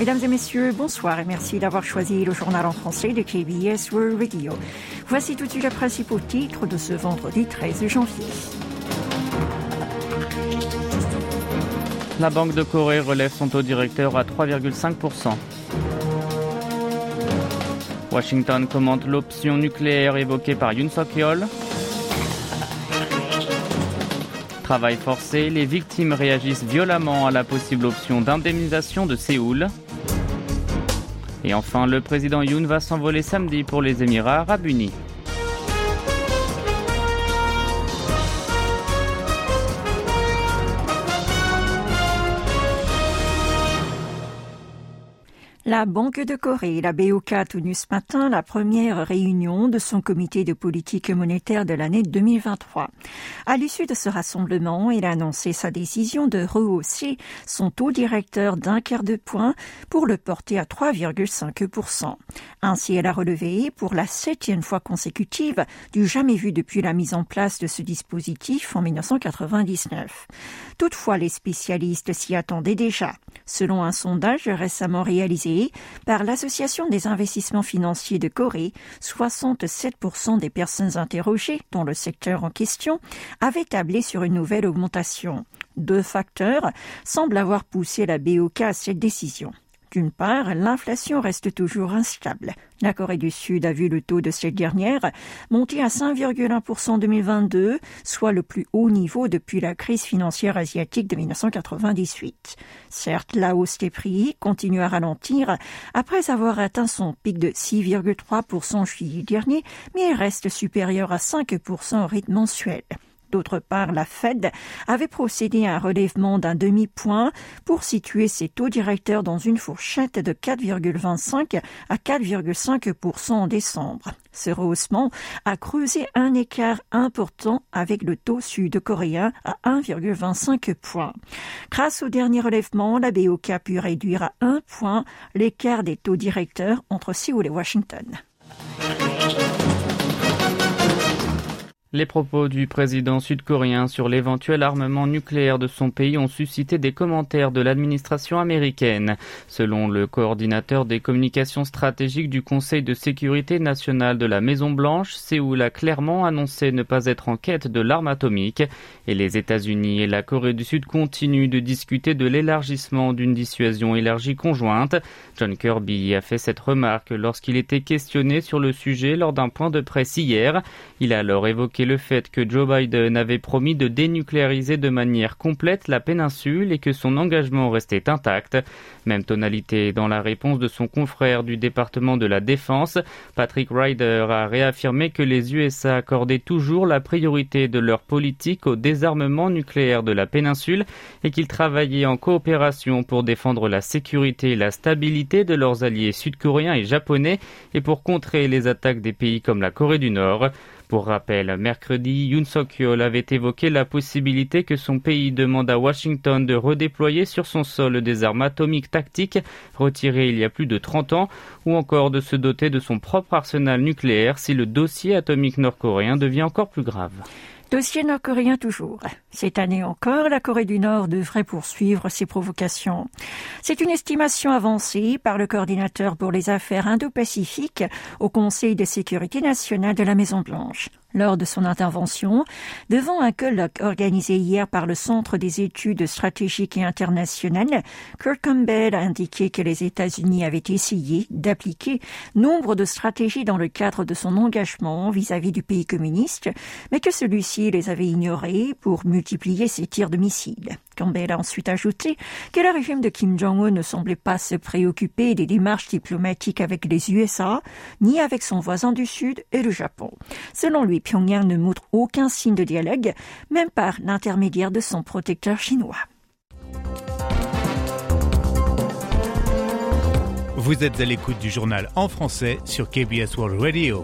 Mesdames et messieurs, bonsoir et merci d'avoir choisi le journal en français de KBS World Radio. Voici tout de suite les principaux titres de ce vendredi 13 janvier. La Banque de Corée relève son taux directeur à 3,5%. Washington commente l'option nucléaire évoquée par Yoon Suk-yeol. Travail forcé, les victimes réagissent violemment à la possible option d'indemnisation de Séoul. Et enfin, le président Yoon va s'envoler samedi pour les Émirats arabes unis. La Banque de Corée, la BOK, tenu ce matin la première réunion de son comité de politique monétaire de l'année 2023. À l'issue de ce rassemblement, il a annoncé sa décision de rehausser son taux directeur d'un quart de point pour le porter à 3,5%. Ainsi, elle a relevé pour la septième fois consécutive du jamais vu depuis la mise en place de ce dispositif en 1999. Toutefois, les spécialistes s'y attendaient déjà. Selon un sondage récemment réalisé par l'Association des investissements financiers de Corée, 67% des personnes interrogées dans le secteur en question avaient tablé sur une nouvelle augmentation. Deux facteurs semblent avoir poussé la BOK à cette décision. D'une part, l'inflation reste toujours instable. La Corée du Sud a vu le taux de cette dernière monter à 5,1% en 2022, soit le plus haut niveau depuis la crise financière asiatique de 1998. Certes, la hausse des prix continue à ralentir après avoir atteint son pic de 6,3% en juillet dernier, mais elle reste supérieure à 5% au rythme mensuel. D'autre part, la Fed avait procédé à un relèvement d'un demi-point pour situer ses taux directeurs dans une fourchette de 4,25 à 4,5% en décembre. Ce rehaussement a creusé un écart important avec le taux sud-coréen à 1,25 points. Grâce au dernier relèvement, la BOK a pu réduire à un point l'écart des taux directeurs entre Séoul et Washington. Les propos du président sud-coréen sur l'éventuel armement nucléaire de son pays ont suscité des commentaires de l'administration américaine. Selon le coordinateur des communications stratégiques du Conseil de sécurité nationale de la Maison-Blanche, Séoul a clairement annoncé ne pas être en quête de l'arme atomique et les États-Unis et la Corée du Sud continuent de discuter de l'élargissement d'une dissuasion élargie conjointe. John Kirby a fait cette remarque lorsqu'il était questionné sur le sujet lors d'un point de presse hier. Il a alors évoqué le fait que Joe Biden avait promis de dénucléariser de manière complète la péninsule et que son engagement restait intact. Même tonalité dans la réponse de son confrère du département de la Défense. Patrick Ryder a réaffirmé que les USA accordaient toujours la priorité de leur politique au désarmement nucléaire de la péninsule et qu'ils travaillaient en coopération pour défendre la sécurité et la stabilité de leurs alliés sud-coréens et japonais et pour contrer les attaques des pays comme la Corée du Nord. Pour rappel, mercredi, Yoon Suk-yeol avait évoqué la possibilité que son pays demande à Washington de redéployer sur son sol des armes atomiques tactiques retirées il y a plus de 30 ans, ou encore de se doter de son propre arsenal nucléaire si le dossier atomique nord-coréen devient encore plus grave. Dossier nord-coréen toujours. Cette année encore, la Corée du Nord devrait poursuivre ses provocations. C'est une estimation avancée par le coordinateur pour les affaires indo-pacifiques au Conseil de sécurité nationale de la Maison-Blanche lors de son intervention devant un colloque organisé hier par le Centre des études stratégiques et internationales. Kurt Campbell a indiqué que les États-Unis avaient essayé d'appliquer nombre de stratégies dans le cadre de son engagement vis-à-vis du pays communiste, mais que celui-ci les avait ignorées pour multiplier ses tirs de missiles. Campbell a ensuite ajouté que le régime de Kim Jong-un ne semblait pas se préoccuper des démarches diplomatiques avec les USA, ni avec son voisin du Sud et le Japon. Selon lui, Pyongyang ne montre aucun signe de dialogue, même par l'intermédiaire de son protecteur chinois. Vous êtes à l'écoute du journal en français sur KBS World Radio.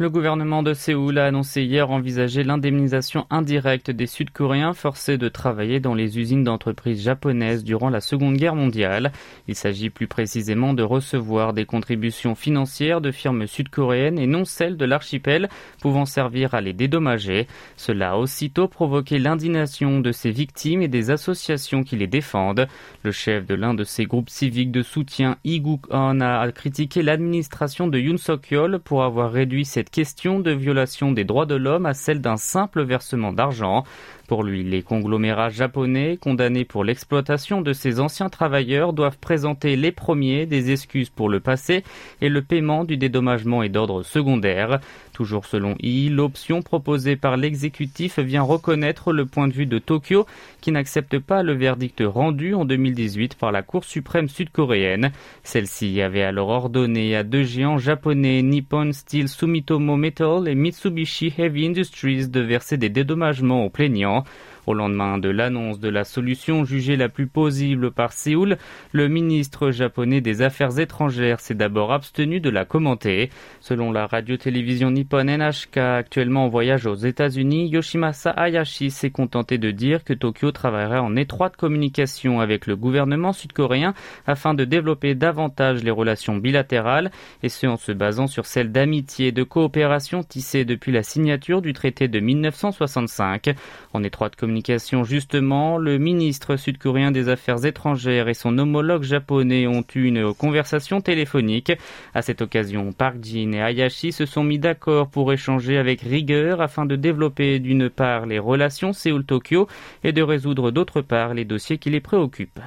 Le gouvernement de Séoul a annoncé hier envisager l'indemnisation indirecte des Sud-Coréens forcés de travailler dans les usines d'entreprises japonaises durant la Seconde Guerre mondiale. Il s'agit plus précisément de recevoir des contributions financières de firmes sud-coréennes et non celles de l'archipel pouvant servir à les dédommager. Cela a aussitôt provoqué l'indignation de ces victimes et des associations qui les défendent. Le chef de l'un de ces groupes civiques de soutien, Iguk-on, a critiqué l'administration de Yoon Suk-yeol pour avoir réduit cette question de violation des droits de l'homme à celle d'un simple versement d'argent. Pour lui, les conglomérats japonais condamnés pour l'exploitation de ces anciens travailleurs doivent présenter les premiers des excuses pour le passé et le paiement du dédommagement est d'ordre secondaire. Toujours selon I, l'option proposée par l'exécutif vient reconnaître le point de vue de Tokyo qui n'accepte pas le verdict rendu en 2018 par la Cour suprême sud-coréenne. Celle-ci avait alors ordonné à deux géants japonais, Nippon Steel Sumitomo Metal et Mitsubishi Heavy Industries, de verser des dédommagements aux plaignants. now Au lendemain de l'annonce de la solution jugée la plus possible par Séoul, le ministre japonais des Affaires étrangères s'est d'abord abstenu de la commenter. Selon la radio-télévision Nippon NHK, actuellement en voyage aux États-Unis, Yoshimasa Hayashi s'est contenté de dire que Tokyo travaillerait en étroite communication avec le gouvernement sud-coréen afin de développer davantage les relations bilatérales, et ce en se basant sur celles d'amitié et de coopération tissées depuis la signature du traité de 1965. En étroite communication justement, le ministre sud-coréen des Affaires étrangères et son homologue japonais ont eu une conversation téléphonique. À cette occasion, Park Jin et Hayashi se sont mis d'accord pour échanger avec rigueur afin de développer d'une part les relations Séoul-Tokyo et de résoudre d'autre part les dossiers qui les préoccupent.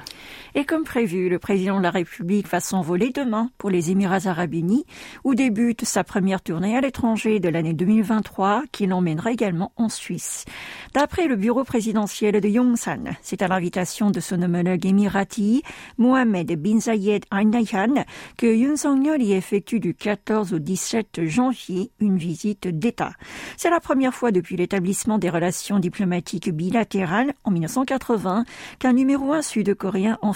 Et comme prévu, le président de la République va s'envoler demain pour les Émirats arabes unis, où débute sa première tournée à l'étranger de l'année 2023, qui l'emmènera également en Suisse. D'après le bureau présidentiel de Yongsan, c'est à l'invitation de son homologue émirati, Mohamed bin Zayed Al Nahyan, que Yoon Song-yeol y effectue du 14 au 17 janvier une visite d'État. C'est la première fois depuis l'établissement des relations diplomatiques bilatérales en 1980 qu'un numéro un sud-coréen en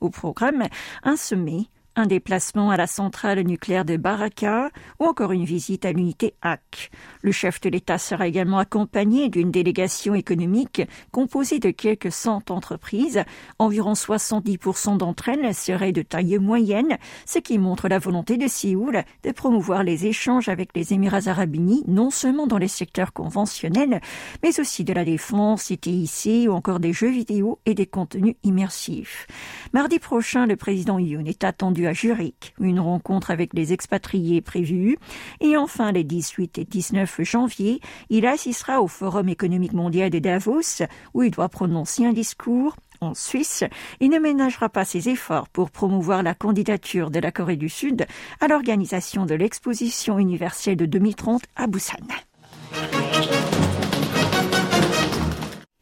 au programme, un sommet un déplacement à la centrale nucléaire de Baraka ou encore une visite à l'unité HAC. Le chef de l'État sera également accompagné d'une délégation économique composée de quelques cent entreprises. Environ 70% d'entre elles seraient de taille moyenne, ce qui montre la volonté de Séoul de promouvoir les échanges avec les Émirats arabes unis, non seulement dans les secteurs conventionnels, mais aussi de la défense, des TIC ou encore des jeux vidéo et des contenus immersifs. Mardi prochain, le président Yoon est attendu à Zurich, une rencontre avec les expatriés prévue. Et enfin, les 18 et 19 janvier, il assistera au Forum économique mondial de Davos, où il doit prononcer un discours en Suisse, il ne ménagera pas ses efforts pour promouvoir la candidature de la Corée du Sud à l'organisation de l'exposition universelle de 2030 à Busan.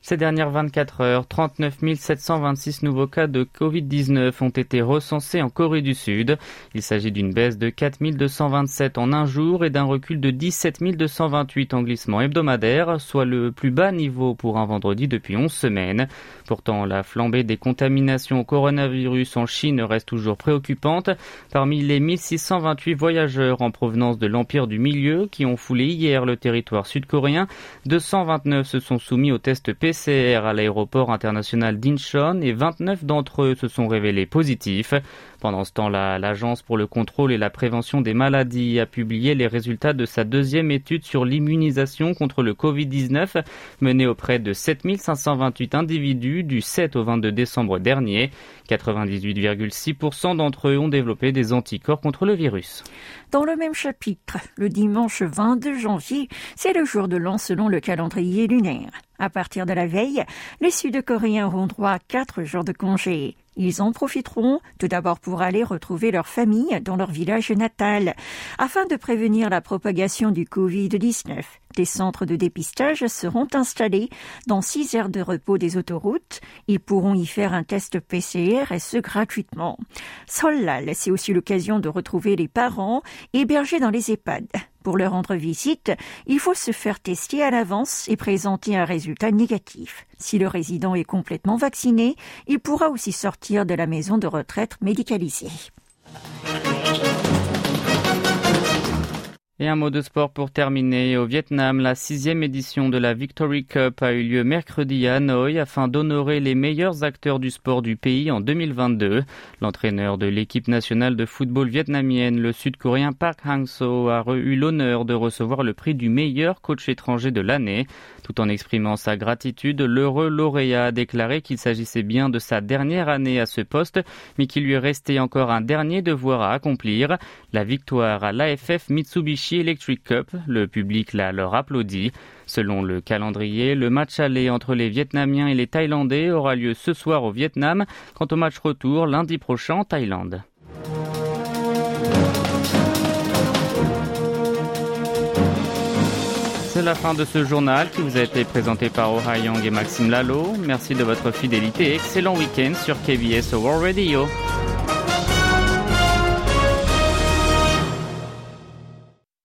Ces dernières 24 heures, 39 726 nouveaux cas de Covid-19 ont été recensés en Corée du Sud. Il s'agit d'une baisse de 4 227 en un jour et d'un recul de 17 228 en glissement hebdomadaire, soit le plus bas niveau pour un vendredi depuis 11 semaines. Pourtant, la flambée des contaminations au coronavirus en Chine reste toujours préoccupante. Parmi les 1628 voyageurs en provenance de l'Empire du Milieu qui ont foulé hier le territoire sud-coréen, 229 se sont soumis au test PCR à l'aéroport international d'Incheon et 29 d'entre eux se sont révélés positifs. Pendant ce temps-là, l'Agence pour le contrôle et la prévention des maladies a publié les résultats de sa deuxième étude sur l'immunisation contre le Covid-19 menée auprès de 7528 individus du 7 au 22 décembre dernier. 98,6% d'entre eux ont développé des anticorps contre le virus. Dans le même chapitre, le dimanche 22 janvier, c'est le jour de l'an selon le calendrier lunaire. À partir de la veille, les Sud-Coréens auront droit à quatre jours de congé. Ils en profiteront tout d'abord pour aller retrouver leur famille dans leur village natal, afin de prévenir la propagation du Covid-19. Des centres de dépistage seront installés dans six aires de repos des autoroutes. Ils pourront y faire un test PCR et ce gratuitement. Solal, c'est aussi l'occasion de retrouver les parents hébergés dans les EHPAD. Pour leur rendre visite, il faut se faire tester à l'avance et présenter un résultat négatif. Si le résident est complètement vacciné, il pourra aussi sortir de la maison de retraite médicalisée. Et un mot de sport pour terminer. Au Vietnam, la sixième édition de la Victory Cup a eu lieu mercredi à Hanoi afin d'honorer les meilleurs acteurs du sport du pays en 2022. L'entraîneur de l'équipe nationale de football vietnamienne, le sud-coréen Park Hang-seo, a eu l'honneur de recevoir le prix du meilleur coach étranger de l'année. Tout en exprimant sa gratitude, l'heureux lauréat a déclaré qu'il s'agissait bien de sa dernière année à ce poste, mais qu'il lui restait encore un dernier devoir à accomplir. La victoire à l'AFF Mitsubishi Electric Cup. Le public l'a alors applaudi. Selon le calendrier, le match aller entre les Vietnamiens et les Thaïlandais aura lieu ce soir au Vietnam, quant au match retour lundi prochain en Thaïlande. C'est la fin de ce journal qui vous a été présenté par Oh Young et Maxime Lalo. Merci de votre fidélité et excellent week-end sur KBS World Radio.